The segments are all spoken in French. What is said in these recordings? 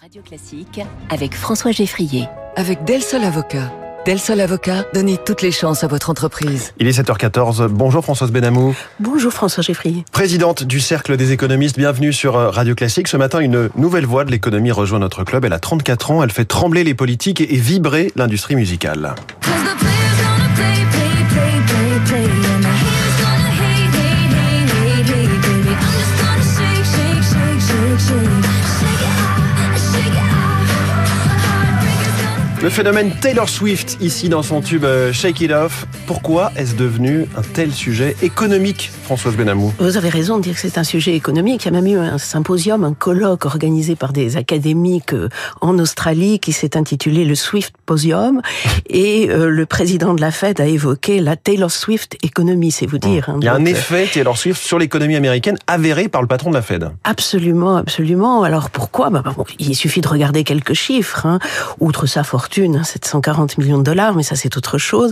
Radio Classique avec François Geffrier. Avec Del Sol Avocat. Del Sol Avocat, donnez toutes les chances à votre entreprise. Il est 7h14. Bonjour Françoise Benamou. Bonjour François Geffrier. Présidente du Cercle des économistes, bienvenue sur euh, Radio Classique. Ce matin, une nouvelle voix de l'économie rejoint notre club. Elle a 34 ans, elle fait trembler les politiques et vibrer l'industrie musicale. Le phénomène Taylor Swift, ici dans son tube euh, Shake It Off, pourquoi est-ce devenu un tel sujet économique, Françoise Benamou? Vous avez raison de dire que c'est un sujet économique. Il y a même eu un symposium, un colloque organisé par des académiques euh, en Australie qui s'est intitulé le Swift Posium. Et euh, le président de la Fed a évoqué la Taylor Swift économie, c'est vous dire. Hein. Il y a un effet Taylor Swift sur l'économie américaine avéré par le patron de la Fed. Absolument, absolument. Alors pourquoi? Bah, bon, Il suffit de regarder quelques chiffres. Hein. Outre sa fortune, 740 hein, millions de dollars, mais ça c'est autre chose.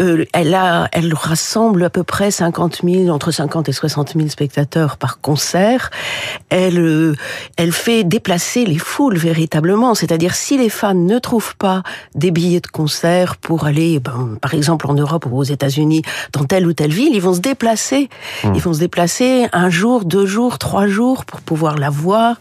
Euh, elle a, elle rassemble à peu près 50 000, entre 50 et 60 000 spectateurs par concert. Elle, euh, elle fait déplacer les foules véritablement. C'est-à-dire si les fans ne trouvent pas des billets de concert pour aller, ben, par exemple en Europe ou aux États-Unis, dans telle ou telle ville, ils vont se déplacer. Mmh. Ils vont se déplacer un jour, deux jours, trois jours pour pouvoir la voir.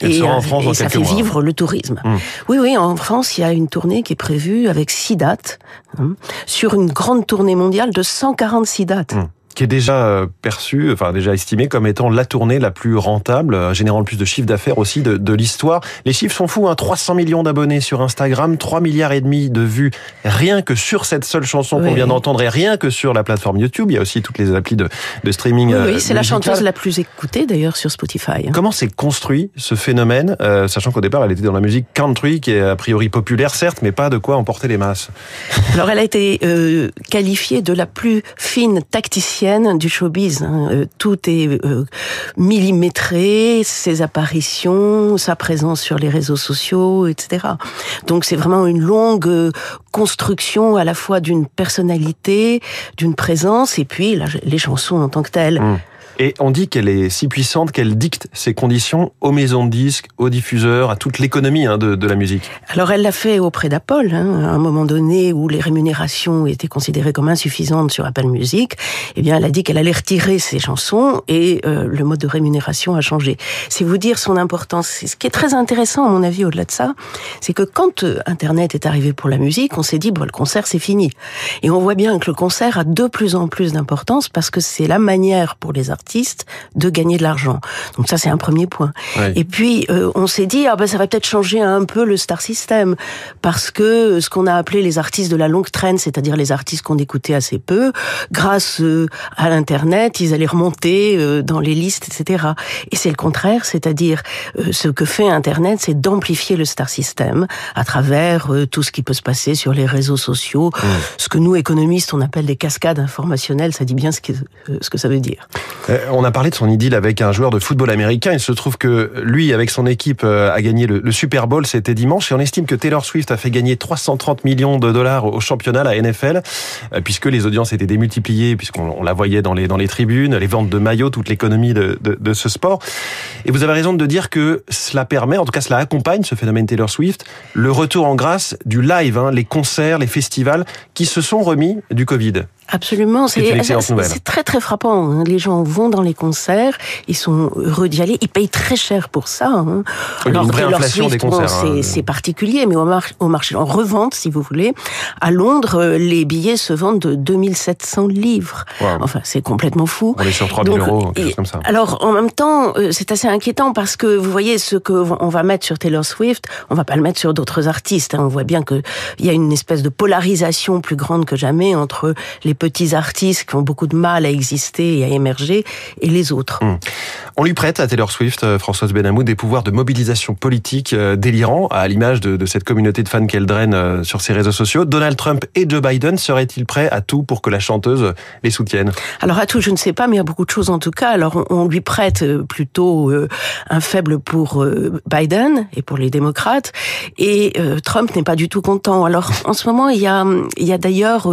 et, et ça fait vivre le tourisme. Mmh. Oui, oui, en France, il y a une tournée qui est prévue avec six dates, hein, sur une grande tournée mondiale de 146 dates. Mmh qui est déjà euh, perçu, enfin déjà estimé comme étant la tournée la plus rentable, euh, générant le plus de chiffre d'affaires aussi de, de l'histoire. Les chiffres sont fous, hein, 300 millions d'abonnés sur Instagram, 3 milliards et demi de vues rien que sur cette seule chanson qu'on vient d'entendre et rien que sur la plateforme YouTube. Il y a aussi toutes les applis de, de streaming. Oui, oui c'est la chanteuse la plus écoutée d'ailleurs sur Spotify. Hein. Comment s'est construit ce phénomène, euh, sachant qu'au départ elle était dans la musique country, qui est a priori populaire certes, mais pas de quoi emporter les masses. Alors elle a été euh, qualifiée de la plus fine tacticienne du showbiz. Hein. Euh, tout est euh, millimétré, ses apparitions, sa présence sur les réseaux sociaux, etc. Donc c'est vraiment une longue euh, construction à la fois d'une personnalité, d'une présence, et puis les chansons en tant que telles. Mmh. Et on dit qu'elle est si puissante qu'elle dicte ses conditions aux maisons de disques, aux diffuseurs, à toute l'économie hein, de, la musique. Alors elle l'a fait auprès d'Apple, hein, à un moment donné où les rémunérations étaient considérées comme insuffisantes sur Apple Music. Eh bien, elle a dit qu'elle allait retirer ses chansons et euh, le mode de rémunération a changé. C'est vous dire son importance. Ce qui est très intéressant, à mon avis, au-delà de ça, c'est que quand euh, Internet est arrivé pour la musique, on s'est dit bon, le concert c'est fini. Et on voit bien que le concert a de plus en plus d'importance parce que c'est la manière pour les artistes de gagner de l'argent. Donc ça, c'est un premier point. Et puis, euh, on s'est dit, ah ben, ça va peut-être changer un peu le star system, parce que ce qu'on a appelé les artistes de la longue traîne, c'est-à-dire les artistes qu'on écoutait assez peu, grâce euh, à l'Internet, ils allaient remonter euh, dans les listes, etc. Et c'est le contraire, c'est-à-dire ce que fait Internet, c'est d'amplifier le star system à travers tout ce qui peut se passer sur les réseaux sociaux, ce que nous, économistes, on appelle des cascades informationnelles, ça dit bien ce que, ce que ça veut dire. Euh, on a parlé de son idylle avec un joueur de football américain. Il se trouve que lui, avec son équipe, euh, a gagné le, Super Bowl. C'était dimanche. Et on estime que Taylor Swift a fait gagner 330 millions de dollars au championnat, la NFL, euh, puisque les audiences étaient démultipliées, puisqu'on la voyait dans les, tribunes, les ventes de maillots, toute l'économie de, de, de, ce sport. Et vous avez raison de dire que cela permet, en tout cas cela accompagne ce phénomène Taylor Swift, le retour en grâce du live, hein, les concerts, les festivals qui se sont remis du Covid. Absolument, c'est très très frappant. Hein. Les gens vont dans les concerts, ils sont heureux d'y aller, ils payent très cher pour ça. Hein. Alors une vraie inflation des concerts. Hein. C'est particulier, mais au, au, marché en revente, si vous voulez, à Londres, les billets se vendent de 2700 livres. Enfin, c'est complètement fou. On est sur 3000 euros, quelque chose comme ça. Alors, en même temps, euh, c'est assez inquiétant parce que vous voyez ce que on va mettre sur Taylor Swift, on va pas le mettre sur d'autres artistes. On voit bien que il y a une espèce de polarisation plus grande que jamais entre les petits artistes qui ont beaucoup de mal à exister et à émerger, et les autres. Hmm. On lui prête à Taylor Swift, euh, Françoise Benamou, des pouvoirs de mobilisation politique euh, délirants, à l'image de, cette communauté de fans qu'elle draine euh, sur ses réseaux sociaux. Donald Trump et Joe Biden seraient-ils prêts à tout pour que la chanteuse les soutienne? Alors à tout, je ne sais pas, mais il y a beaucoup de choses en tout cas. Alors on, lui prête plutôt un faible pour Biden et pour les démocrates, et Trump n'est pas du tout content. Alors en ce moment, il y a, il y a d'ailleurs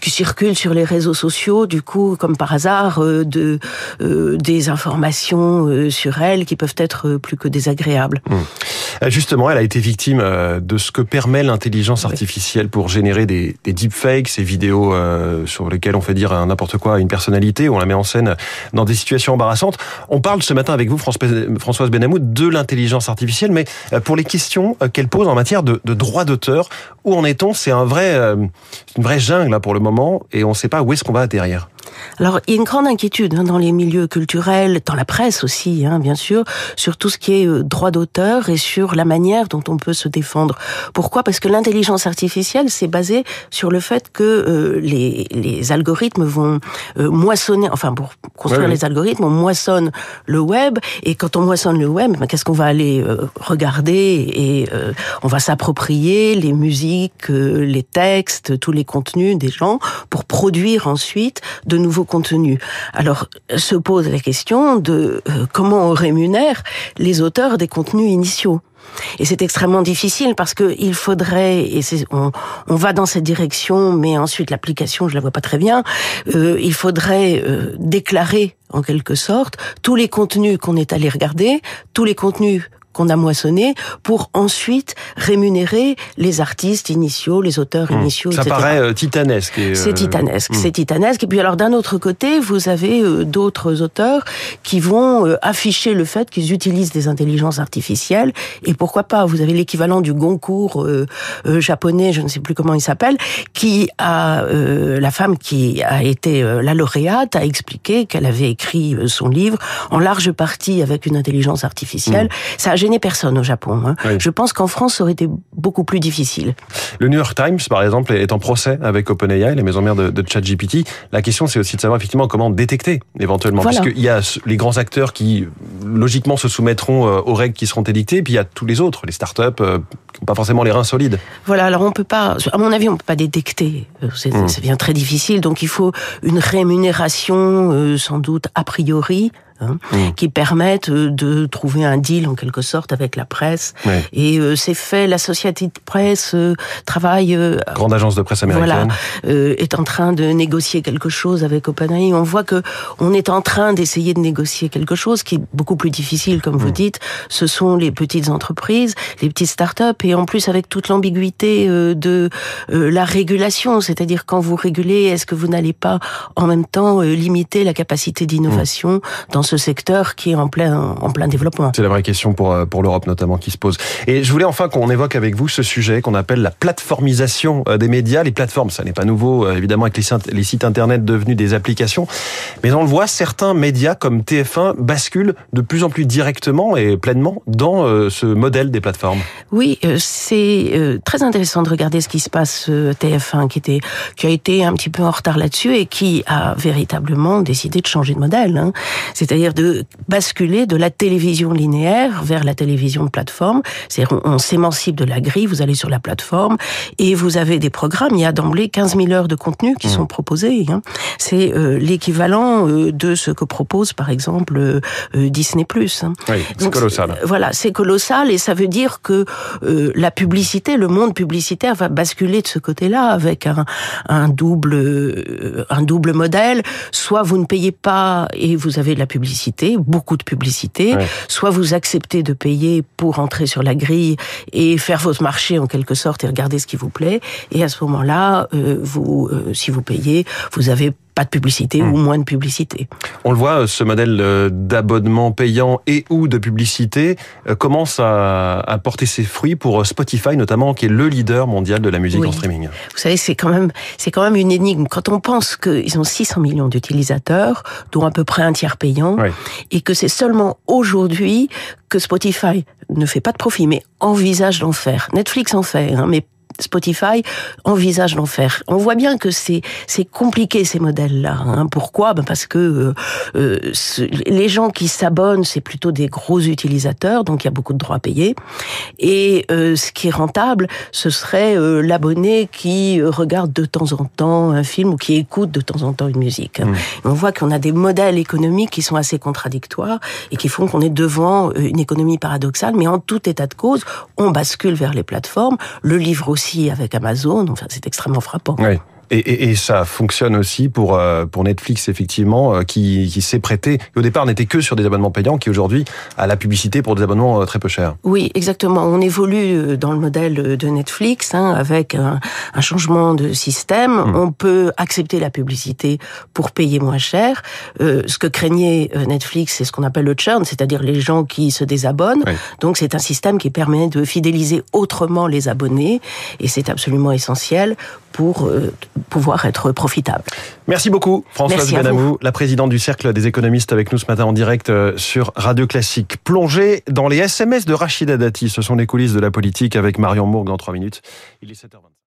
qui circulent sur les réseaux sociaux, du coup, comme par hasard, euh, de, euh, des informations euh, sur elle qui peuvent être plus que désagréables. Mmh. Euh, justement, elle a été victime de ce que permet l'intelligence artificielle pour générer des, des deepfakes, ces vidéos sur lesquelles on fait dire n'importe quoi à une personnalité, on la met en scène dans des situations embarrassantes. On parle ce matin avec vous, Françoise Benamou, de l'intelligence artificielle, mais pour les questions qu'elle pose en matière de, de droit d'auteur, où en est-on? C'est un vrai, une vraie jungle là, pour le moment, et on ne sait pas où est-ce qu'on va atterrir. Alors, il y a une grande inquiétude hein, dans les milieux culturels, dans la presse aussi, hein, bien sûr, sur tout ce qui est euh, droit d'auteur et sur la manière dont on peut se défendre. Pourquoi? Parce que l'intelligence artificielle, c'est basé sur le fait que euh, les, les, algorithmes vont euh, moissonner, enfin, pour construire les algorithmes, on moissonne le web, et quand on moissonne le web, ben, qu'est-ce qu'on va aller regarder Et on va s'approprier les musiques, les textes, tous les contenus des gens pour produire ensuite de nouveaux contenus. Alors se pose la question de euh, comment on rémunère les auteurs des contenus initiaux. Et c'est extrêmement difficile parce que il faudrait, et on, on, va dans cette direction, mais ensuite l'application, je la vois pas très bien. Euh, il faudrait euh, déclarer en quelque sorte tous les contenus qu'on est allé regarder, tous les contenus qu'on a moissonné pour ensuite rémunérer les artistes initiaux, les auteurs hmm. initiaux, Ça paraît euh, titanesque. C'est euh, titanesque, hmm. c'est titanesque. Et puis alors d'un autre côté, vous avez euh, d'autres auteurs qui vont afficher le fait qu'ils utilisent des intelligences artificielles. Et pourquoi pas Vous avez l'équivalent du Goncourt japonais, je ne sais plus comment il s'appelle, qui a la femme qui a été la lauréate a expliqué qu'elle avait écrit son livre en large partie avec une intelligence artificielle. Hmm. Ça a gêné personne au Japon. Hein. Je pense qu'en France, ça aurait été beaucoup plus difficile. Le New York Times, par exemple, est en procès avec OpenAI, la maison mère de, de ChatGPT. La question, c'est aussi de savoir effectivement comment détecter éventuellement, parce qu'il y a les grands acteurs qui logiquement se soumettront euh, aux règles qui seront édictées, puis il y a tous les autres, les startups euh, qui n'ont pas forcément les reins solides. Voilà, alors on peut pas, à mon avis, on peut pas détecter. Euh, hmm. Ça devient très difficile, donc il faut une rémunération sans doute a priori Hein, mm. qui permettent euh, de trouver un deal en quelque sorte avec la presse. Et euh, c'est fait, la société de presse euh, travaille. Grande agence de presse américaine. Voilà, est en train de négocier quelque chose avec OpenAI. On voit que on est en train d'essayer de négocier quelque chose qui est beaucoup plus difficile, comme vous mm. dites. Ce sont les petites entreprises, les petites startups, et en plus avec toute l'ambiguïté de la régulation, c'est-à-dire quand vous régulez, est-ce que vous n'allez pas en même temps limiter la capacité d'innovation mm. dans ce secteur qui est en plein, en plein développement. C'est la vraie question pour, euh, pour l'Europe notamment qui se pose. Et je voulais enfin qu'on évoque avec vous ce sujet qu'on appelle la plateformisation euh, des médias. Les plateformes, ça n'est pas nouveau, euh, évidemment, avec les sites internet devenus des applications. Mais on le voit, certains médias comme TF1 basculent de plus en plus directement et pleinement dans ce modèle des plateformes. Oui, c'est très intéressant de regarder ce qui se passe TF1 qui était qui a été un petit peu en retard là-dessus et qui a véritablement décidé de changer de modèle. Hein. C'est-à-dire c'est-à-dire de basculer de la télévision linéaire vers la télévision de plateforme. C'est-à-dire on, s'émancipe de la grille, vous allez sur la plateforme et vous avez des programmes. Il y a d'emblée 15 000 heures de contenu qui mmh. sont proposés. Hein. C'est euh, l'équivalent euh, de ce que propose par exemple euh, Disney+. Hein. Oui, c'est colossal. Voilà, c'est colossal et ça veut dire que la publicité, le monde publicitaire va basculer de ce côté-là avec un, un double un double modèle. Soit vous ne payez pas et vous avez de la publicité publicité, beaucoup de publicité. Soit vous acceptez de payer pour entrer sur la grille et faire votre marché en quelque sorte et regarder ce qui vous plaît. Et à ce moment-là, euh, vous, euh, si vous payez, vous avez pas de publicité ou hmm. moins de publicité. On le voit, ce modèle euh, d'abonnement payant et ou de publicité euh, commence à, porter ses fruits pour euh, Spotify notamment, qui est le leader mondial de la musique en streaming. Vous savez, c'est quand même c'est quand même une énigme quand on pense qu'ils ont 600 millions d'utilisateurs, dont à peu près un tiers payant, et que c'est seulement aujourd'hui que Spotify ne fait pas de profit, mais envisage d'en faire. Netflix en fait, hein, mais Spotify envisage d'en faire. On voit bien que c'est c'est compliqué ces modèles-là. Hein. Pourquoi? Ben Parce que euh, euh les gens qui s'abonnent, c'est plutôt des gros utilisateurs, donc il y a beaucoup de droits à payer. Et euh, ce qui est rentable, ce serait euh, l'abonné qui regarde de temps en temps un film ou qui écoute de temps en temps une musique. Mmh. On voit qu'on a des modèles économiques qui sont assez contradictoires et qui font qu'on est devant une économie paradoxale. Mais en tout état de cause, on bascule vers les plateformes. Le livre aussi avec Amazon. Enfin, c'est extrêmement frappant. Et, et, ça fonctionne aussi pour euh, pour Netflix effectivement, euh, qui, qui s'est prêté. Au départ, n'était que sur des abonnements payants, qui aujourd'hui a la publicité pour des abonnements euh, très peu chers. Oui, exactement. On évolue dans le modèle de Netflix hein, avec un, un, changement de système. Mmh. On peut accepter la publicité pour payer moins cher. Euh, ce que craignait Netflix, c'est ce qu'on appelle le churn, c'est-à-dire les gens qui se désabonnent. Oui. Donc c'est un système qui permet de fidéliser autrement les abonnés, et c'est absolument essentiel pour euh, pouvoir être profitable. Merci beaucoup, Françoise Benamou, la présidente du Cercle des économistes avec nous ce matin en direct euh, sur Radio Classique. Plongée dans les SMS de Rachida Dati, ce sont les coulisses de la politique avec Marion Mourgue dans 3 minutes. Il est 7h20.